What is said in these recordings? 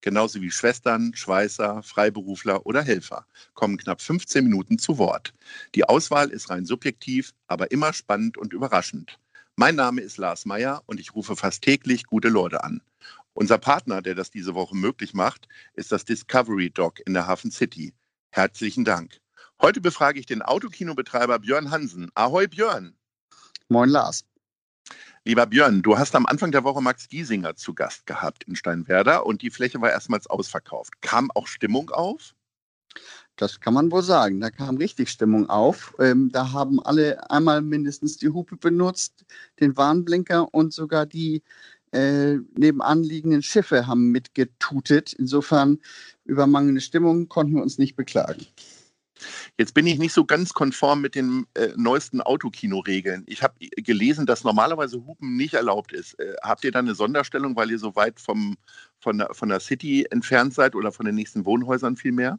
genauso wie Schwestern, Schweißer, Freiberufler oder Helfer, kommen knapp 15 Minuten zu Wort. Die Auswahl ist rein subjektiv, aber immer spannend und überraschend. Mein Name ist Lars Meyer und ich rufe fast täglich gute Leute an. Unser Partner, der das diese Woche möglich macht, ist das Discovery Dog in der Hafen City. Herzlichen Dank. Heute befrage ich den Autokinobetreiber Björn Hansen. Ahoi Björn. Moin Lars. Lieber Björn, du hast am Anfang der Woche Max Giesinger zu Gast gehabt in Steinwerder und die Fläche war erstmals ausverkauft. Kam auch Stimmung auf? Das kann man wohl sagen. Da kam richtig Stimmung auf. Ähm, da haben alle einmal mindestens die Hupe benutzt, den Warnblinker und sogar die äh, nebenan liegenden Schiffe haben mitgetutet. Insofern über mangelnde Stimmung konnten wir uns nicht beklagen. Jetzt bin ich nicht so ganz konform mit den äh, neuesten Autokino-Regeln. Ich habe gelesen, dass normalerweise Hupen nicht erlaubt ist. Äh, habt ihr da eine Sonderstellung, weil ihr so weit vom, von, der, von der City entfernt seid oder von den nächsten Wohnhäusern vielmehr?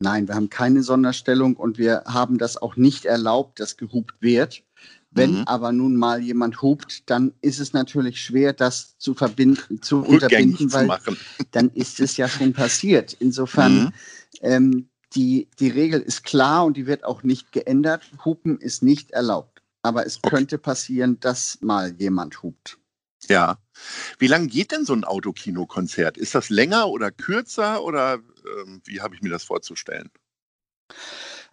Nein, wir haben keine Sonderstellung und wir haben das auch nicht erlaubt, dass gehupt wird. Wenn mhm. aber nun mal jemand hupt, dann ist es natürlich schwer, das zu verbinden, zu unterbinden, weil zu dann ist es ja schon passiert. Insofern mhm. ähm, die, die Regel ist klar und die wird auch nicht geändert. Hupen ist nicht erlaubt. Aber es okay. könnte passieren, dass mal jemand hupt. Ja. Wie lange geht denn so ein Autokino-Konzert? Ist das länger oder kürzer oder ähm, wie habe ich mir das vorzustellen?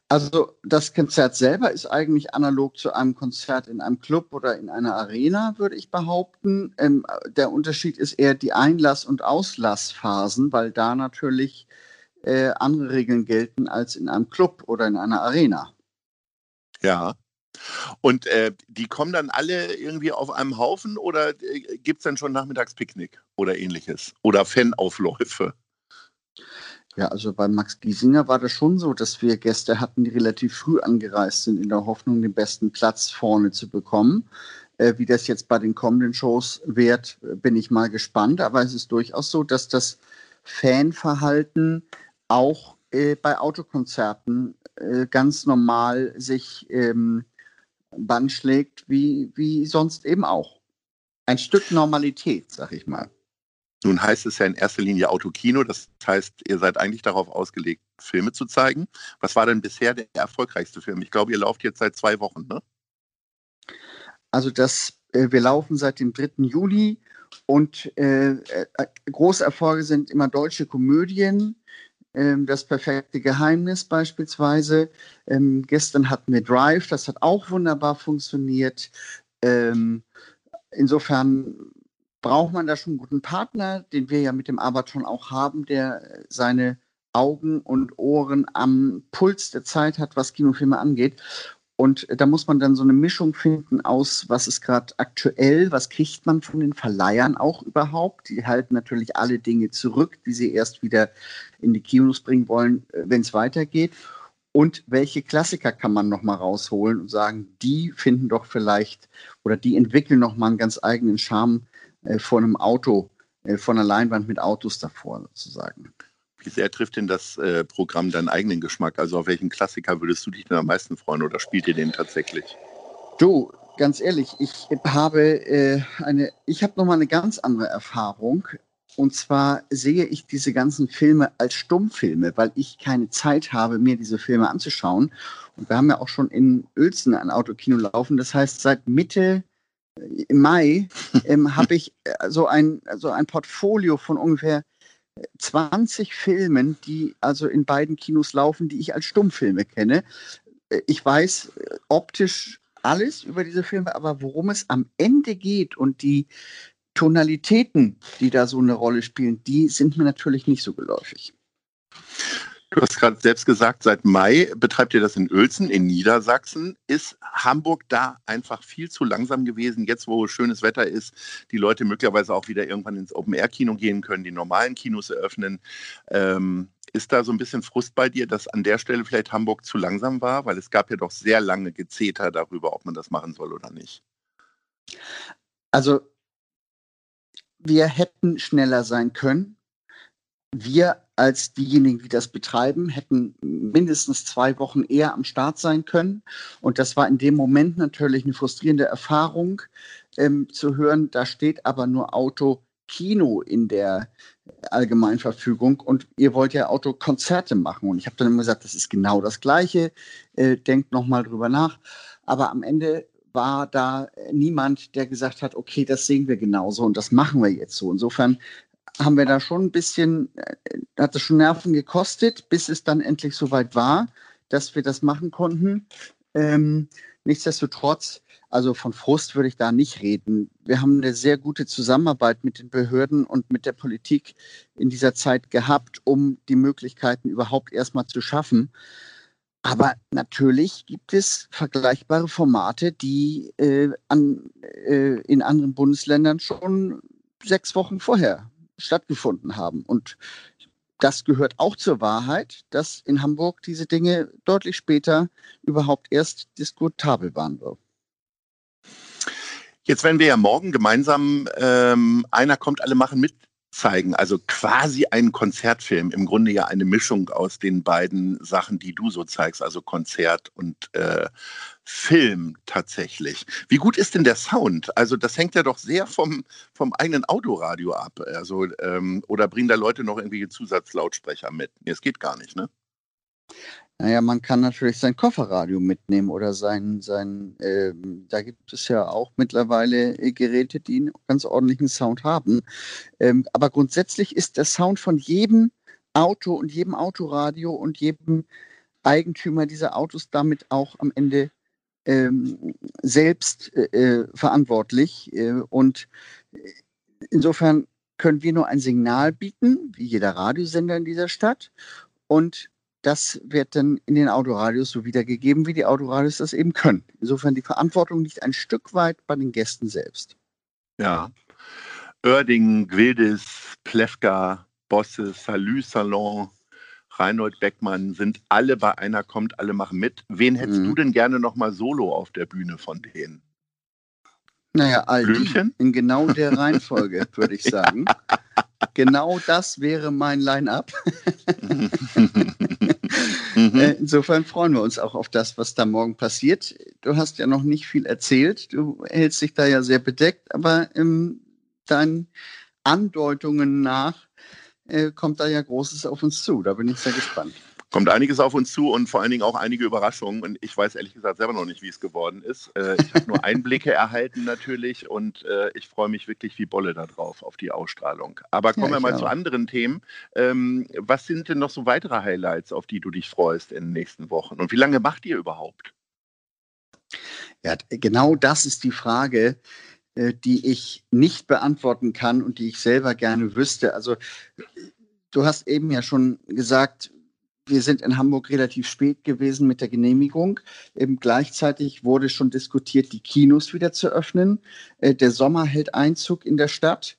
Also das Konzert selber ist eigentlich analog zu einem Konzert in einem Club oder in einer Arena, würde ich behaupten. Ähm, der Unterschied ist eher die Einlass- und Auslassphasen, weil da natürlich äh, andere Regeln gelten als in einem Club oder in einer Arena. Ja. Und äh, die kommen dann alle irgendwie auf einem Haufen oder äh, gibt es dann schon Nachmittagspicknick oder ähnliches? Oder Fanaufläufe? Ja, also bei Max Giesinger war das schon so, dass wir Gäste hatten, die relativ früh angereist sind, in der Hoffnung, den besten Platz vorne zu bekommen. Äh, wie das jetzt bei den kommenden Shows wird, bin ich mal gespannt. Aber es ist durchaus so, dass das Fanverhalten auch äh, bei Autokonzerten äh, ganz normal sich ähm, Band schlägt, wie, wie sonst eben auch. Ein Stück Normalität, sag ich mal. Nun heißt es ja in erster Linie Autokino, das heißt, ihr seid eigentlich darauf ausgelegt, Filme zu zeigen. Was war denn bisher der erfolgreichste Film? Ich glaube, ihr lauft jetzt seit zwei Wochen, ne? Also das, äh, wir laufen seit dem 3. Juli und äh, äh, große Erfolge sind immer deutsche Komödien, das perfekte Geheimnis beispielsweise. Ähm, gestern hatten wir Drive, das hat auch wunderbar funktioniert. Ähm, insofern braucht man da schon einen guten Partner, den wir ja mit dem Abaton auch haben, der seine Augen und Ohren am Puls der Zeit hat, was Kinofilme angeht. Und da muss man dann so eine Mischung finden aus, was ist gerade aktuell, was kriegt man von den Verleihern auch überhaupt. Die halten natürlich alle Dinge zurück, die sie erst wieder in die Kinos bringen wollen, äh, wenn es weitergeht. Und welche Klassiker kann man nochmal rausholen und sagen, die finden doch vielleicht oder die entwickeln nochmal einen ganz eigenen Charme äh, vor einem Auto, äh, von einer Leinwand mit Autos davor sozusagen. Wie sehr trifft denn das äh, Programm deinen eigenen Geschmack? Also auf welchen Klassiker würdest du dich denn am meisten freuen oder spielt ihr den tatsächlich? Du, ganz ehrlich, ich habe äh, eine, ich habe nochmal eine ganz andere Erfahrung. Und zwar sehe ich diese ganzen Filme als Stummfilme, weil ich keine Zeit habe, mir diese Filme anzuschauen. Und wir haben ja auch schon in Uelzen ein Autokino laufen. Das heißt, seit Mitte äh, Mai ähm, habe ich äh, so ein, so ein Portfolio von ungefähr 20 Filmen, die also in beiden Kinos laufen, die ich als Stummfilme kenne. Äh, ich weiß äh, optisch alles über diese Filme, aber worum es am Ende geht und die Tonalitäten, die da so eine Rolle spielen, die sind mir natürlich nicht so geläufig. Du hast gerade selbst gesagt, seit Mai betreibt ihr das in Uelzen in Niedersachsen. Ist Hamburg da einfach viel zu langsam gewesen, jetzt wo schönes Wetter ist, die Leute möglicherweise auch wieder irgendwann ins Open-Air-Kino gehen können, die normalen Kinos eröffnen? Ähm, ist da so ein bisschen Frust bei dir, dass an der Stelle vielleicht Hamburg zu langsam war? Weil es gab ja doch sehr lange Gezeter darüber, ob man das machen soll oder nicht. Also wir hätten schneller sein können. Wir als diejenigen, die das betreiben, hätten mindestens zwei Wochen eher am Start sein können. Und das war in dem Moment natürlich eine frustrierende Erfahrung ähm, zu hören. Da steht aber nur Auto Kino in der Allgemeinverfügung und ihr wollt ja Autokonzerte machen. Und ich habe dann immer gesagt, das ist genau das Gleiche. Äh, denkt nochmal drüber nach. Aber am Ende war da niemand, der gesagt hat, okay, das sehen wir genauso und das machen wir jetzt so. Insofern haben wir da schon ein bisschen, äh, hat es schon Nerven gekostet, bis es dann endlich soweit war, dass wir das machen konnten. Ähm, nichtsdestotrotz, also von Frust würde ich da nicht reden. Wir haben eine sehr gute Zusammenarbeit mit den Behörden und mit der Politik in dieser Zeit gehabt, um die Möglichkeiten überhaupt erstmal zu schaffen. Aber natürlich gibt es vergleichbare Formate, die äh, an, äh, in anderen Bundesländern schon sechs Wochen vorher stattgefunden haben. Und das gehört auch zur Wahrheit, dass in Hamburg diese Dinge deutlich später überhaupt erst diskutabel waren. Jetzt werden wir ja morgen gemeinsam ähm, Einer kommt, alle machen mit zeigen. Also quasi ein Konzertfilm. Im Grunde ja eine Mischung aus den beiden Sachen, die du so zeigst, also Konzert und äh, Film tatsächlich. Wie gut ist denn der Sound? Also das hängt ja doch sehr vom, vom eigenen Autoradio ab. Also, ähm, oder bringen da Leute noch irgendwelche Zusatzlautsprecher mit? Nee, es geht gar nicht, ne? Naja, man kann natürlich sein Kofferradio mitnehmen oder sein, sein äh, da gibt es ja auch mittlerweile äh, Geräte, die einen ganz ordentlichen Sound haben. Ähm, aber grundsätzlich ist der Sound von jedem Auto und jedem Autoradio und jedem Eigentümer dieser Autos damit auch am Ende ähm, selbst äh, äh verantwortlich. Äh, und insofern können wir nur ein Signal bieten, wie jeder Radiosender in dieser Stadt. Und das wird dann in den Autoradios so wiedergegeben, wie die Autoradios das eben können. Insofern die Verantwortung liegt ein Stück weit bei den Gästen selbst. Ja. Oerding, Gwildis, Plewka, Bosse, Salü Salon, Reinhold Beckmann sind alle bei einer kommt, alle machen mit. Wen hättest mhm. du denn gerne nochmal solo auf der Bühne von denen? Naja, all die in genau der Reihenfolge, würde ich sagen. Genau das wäre mein Line-up. Mhm. Äh, insofern freuen wir uns auch auf das, was da morgen passiert. Du hast ja noch nicht viel erzählt. Du hältst dich da ja sehr bedeckt, aber ähm, deinen Andeutungen nach äh, kommt da ja Großes auf uns zu. Da bin ich sehr gespannt kommt einiges auf uns zu und vor allen Dingen auch einige Überraschungen. Und ich weiß ehrlich gesagt selber noch nicht, wie es geworden ist. Äh, ich habe nur Einblicke erhalten natürlich und äh, ich freue mich wirklich wie Bolle darauf, auf die Ausstrahlung. Aber kommen ja, wir mal auch. zu anderen Themen. Ähm, was sind denn noch so weitere Highlights, auf die du dich freust in den nächsten Wochen? Und wie lange macht ihr überhaupt? Ja, genau das ist die Frage, äh, die ich nicht beantworten kann und die ich selber gerne wüsste. Also du hast eben ja schon gesagt, wir sind in Hamburg relativ spät gewesen mit der Genehmigung. Eben gleichzeitig wurde schon diskutiert, die Kinos wieder zu öffnen. Äh, der Sommer hält Einzug in der Stadt.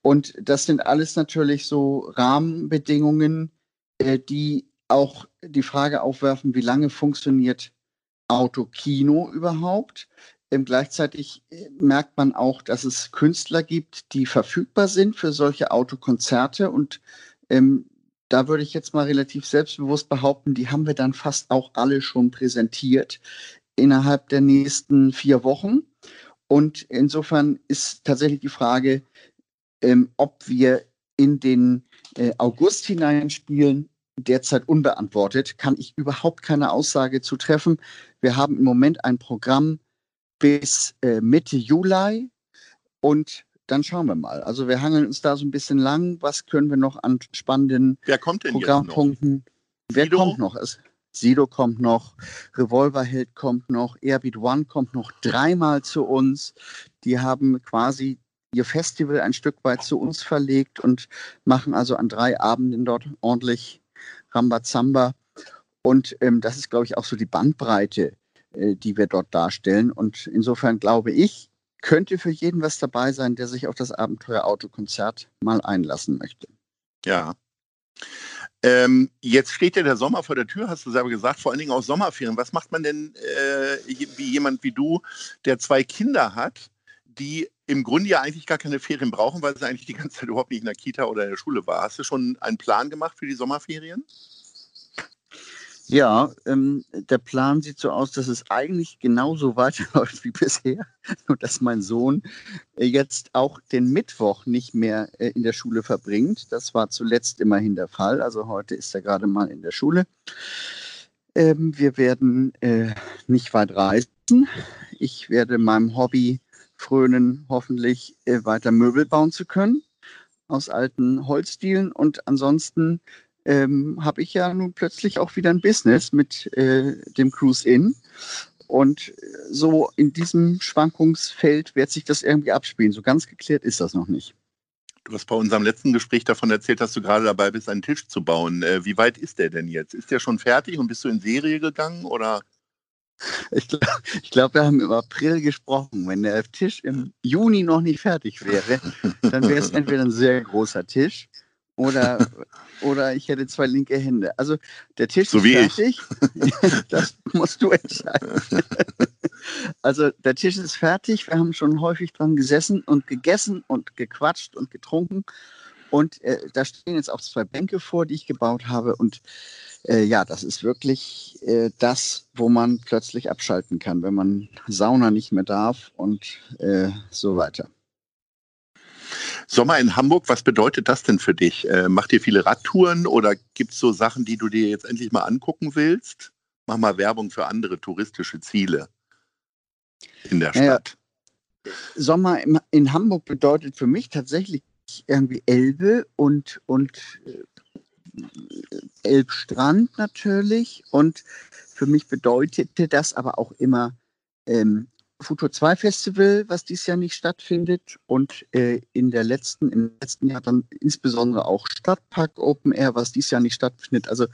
Und das sind alles natürlich so Rahmenbedingungen, äh, die auch die Frage aufwerfen, wie lange funktioniert Autokino überhaupt? Ähm, gleichzeitig äh, merkt man auch, dass es Künstler gibt, die verfügbar sind für solche Autokonzerte und ähm, da würde ich jetzt mal relativ selbstbewusst behaupten, die haben wir dann fast auch alle schon präsentiert innerhalb der nächsten vier Wochen. Und insofern ist tatsächlich die Frage, ähm, ob wir in den äh, August hineinspielen, derzeit unbeantwortet, kann ich überhaupt keine Aussage zu treffen. Wir haben im Moment ein Programm bis äh, Mitte Juli und dann schauen wir mal. Also wir hangeln uns da so ein bisschen lang. Was können wir noch an spannenden Wer kommt denn Programmpunkten? Wer Sido? kommt noch? Es, Sido kommt noch, Revolverheld kommt noch, Airbeat One kommt noch dreimal zu uns. Die haben quasi ihr Festival ein Stück weit zu uns verlegt und machen also an drei Abenden dort ordentlich Rambazamba. Und ähm, das ist, glaube ich, auch so die Bandbreite, äh, die wir dort darstellen. Und insofern glaube ich, könnte für jeden was dabei sein, der sich auf das Abenteuer Autokonzert mal einlassen möchte. Ja. Ähm, jetzt steht ja der Sommer vor der Tür, hast du selber gesagt, vor allen Dingen auch Sommerferien. Was macht man denn äh, wie jemand wie du, der zwei Kinder hat, die im Grunde ja eigentlich gar keine Ferien brauchen, weil sie eigentlich die ganze Zeit überhaupt nicht in der Kita oder in der Schule war. Hast du schon einen Plan gemacht für die Sommerferien? Ja, ähm, der Plan sieht so aus, dass es eigentlich genauso weiterläuft wie bisher. Nur dass mein Sohn äh, jetzt auch den Mittwoch nicht mehr äh, in der Schule verbringt. Das war zuletzt immerhin der Fall. Also heute ist er gerade mal in der Schule. Ähm, wir werden äh, nicht weit reisen. Ich werde meinem Hobby frönen, hoffentlich äh, weiter Möbel bauen zu können aus alten Holzdielen. Und ansonsten ähm, habe ich ja nun plötzlich auch wieder ein Business mit äh, dem Cruise Inn. Und so in diesem Schwankungsfeld wird sich das irgendwie abspielen. So ganz geklärt ist das noch nicht. Du hast bei unserem letzten Gespräch davon erzählt, dass du gerade dabei bist, einen Tisch zu bauen. Äh, wie weit ist der denn jetzt? Ist der schon fertig und bist du in Serie gegangen oder? Ich glaube, glaub, wir haben im April gesprochen. Wenn der Tisch im Juni noch nicht fertig wäre, dann wäre es entweder ein sehr großer Tisch oder, oder ich hätte zwei linke Hände. Also der Tisch so ist fertig. das musst du entscheiden. also der Tisch ist fertig. Wir haben schon häufig dran gesessen und gegessen und gequatscht und getrunken. Und äh, da stehen jetzt auch zwei Bänke vor, die ich gebaut habe. Und äh, ja, das ist wirklich äh, das, wo man plötzlich abschalten kann, wenn man Sauna nicht mehr darf und äh, so weiter. Sommer in Hamburg, was bedeutet das denn für dich? Äh, macht ihr viele Radtouren oder gibt es so Sachen, die du dir jetzt endlich mal angucken willst? Mach mal Werbung für andere touristische Ziele in der Stadt. Naja, Sommer in Hamburg bedeutet für mich tatsächlich irgendwie Elbe und, und äh, Elbstrand natürlich. Und für mich bedeutete das aber auch immer ähm, Futur 2 Festival, was dieses Jahr nicht stattfindet und äh, in der letzten, im letzten Jahr dann insbesondere auch Stadtpark Open Air, was dieses Jahr nicht stattfindet. Also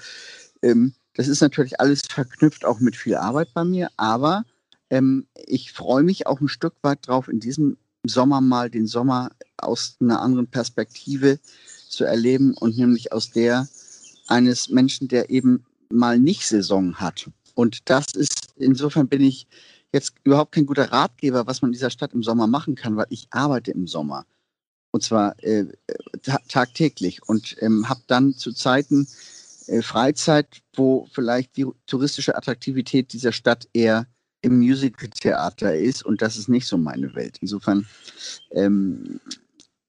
ähm, das ist natürlich alles verknüpft auch mit viel Arbeit bei mir, aber ähm, ich freue mich auch ein Stück weit drauf, in diesem Sommer mal den Sommer aus einer anderen Perspektive zu erleben und nämlich aus der eines Menschen, der eben mal nicht Saison hat. Und das ist, insofern bin ich jetzt überhaupt kein guter Ratgeber, was man in dieser Stadt im Sommer machen kann, weil ich arbeite im Sommer. Und zwar äh, ta tagtäglich und ähm, habe dann zu Zeiten äh, Freizeit, wo vielleicht die touristische Attraktivität dieser Stadt eher im Musical-Theater ist und das ist nicht so meine Welt. Insofern ähm,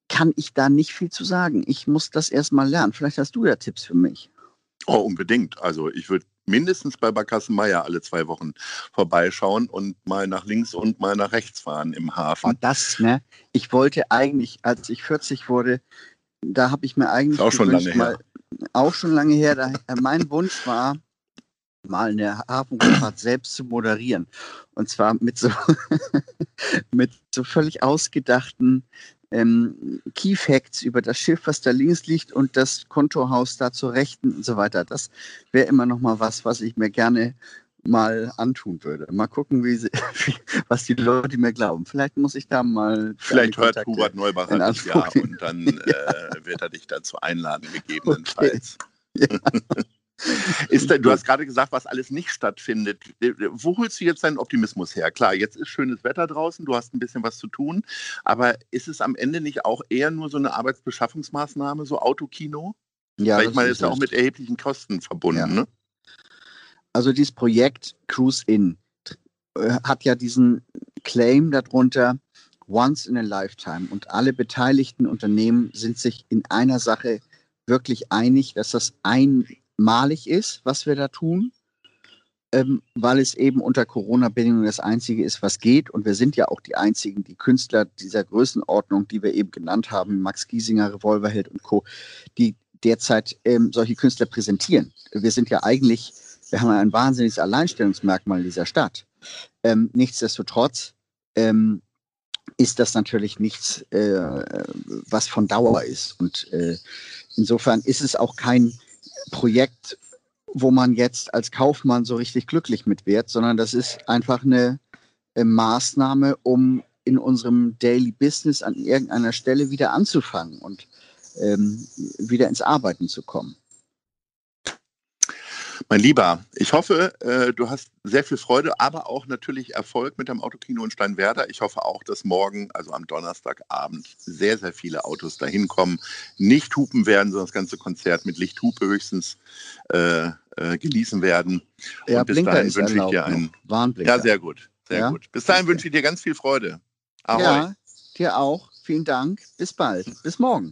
kann ich da nicht viel zu sagen. Ich muss das erstmal lernen. Vielleicht hast du ja Tipps für mich. Oh, unbedingt. Also ich würde mindestens bei Barkassenmeier alle zwei Wochen vorbeischauen und mal nach links und mal nach rechts fahren im Hafen. Oh, das, ne? Ich wollte eigentlich, als ich 40 wurde, da habe ich mir eigentlich. Ist auch schon lange mal, her. Auch schon lange her. Da, äh, mein Wunsch war, mal eine Hafenrundfahrt selbst zu moderieren. Und zwar mit so, mit so völlig ausgedachten ähm, Key Facts über das Schiff, was da links liegt und das Kontohaus da zur Rechten und so weiter. Das wäre immer noch mal was, was ich mir gerne mal antun würde. Mal gucken, wie sie, was die Leute mir glauben. Vielleicht muss ich da mal. Vielleicht hört Hubert Neubacher das ja und dann äh, wird er dich dazu einladen, gegebenenfalls. Okay. Ja. Ist, du hast gerade gesagt, was alles nicht stattfindet. Wo holst du jetzt deinen Optimismus her? Klar, jetzt ist schönes Wetter draußen, du hast ein bisschen was zu tun, aber ist es am Ende nicht auch eher nur so eine Arbeitsbeschaffungsmaßnahme, so Autokino? Ja, Weil ich meine, ist ja auch mit erheblichen Kosten verbunden. Ja. Ne? Also dieses Projekt Cruise In äh, hat ja diesen Claim darunter, once in a lifetime. Und alle beteiligten Unternehmen sind sich in einer Sache wirklich einig, dass das ein malig ist, was wir da tun, ähm, weil es eben unter Corona-Bedingungen das Einzige ist, was geht. Und wir sind ja auch die einzigen, die Künstler dieser Größenordnung, die wir eben genannt haben, Max Giesinger, Revolverheld und Co., die derzeit ähm, solche Künstler präsentieren. Wir sind ja eigentlich, wir haben ein wahnsinniges Alleinstellungsmerkmal in dieser Stadt. Ähm, nichtsdestotrotz ähm, ist das natürlich nichts, äh, was von Dauer ist. Und äh, insofern ist es auch kein Projekt, wo man jetzt als Kaufmann so richtig glücklich mit wird, sondern das ist einfach eine äh, Maßnahme, um in unserem Daily Business an irgendeiner Stelle wieder anzufangen und ähm, wieder ins Arbeiten zu kommen. Mein Lieber, ich hoffe, äh, du hast sehr viel Freude, aber auch natürlich Erfolg mit dem Autokino in Steinwerder. Ich hoffe auch, dass morgen, also am Donnerstagabend, sehr, sehr viele Autos dahin kommen, nicht hupen werden, sondern das ganze Konzert mit Lichthupe höchstens äh, äh, genießen werden. Ja, Und bis Blinker dahin wünsche ich dir einen. Warnblinker. Ja, sehr gut. Sehr Ja? gut. Bis dahin Okay. wünsche ich dir ganz viel Freude. Ahoi. Ja, dir auch. Vielen Dank. Bis bald. Bis morgen.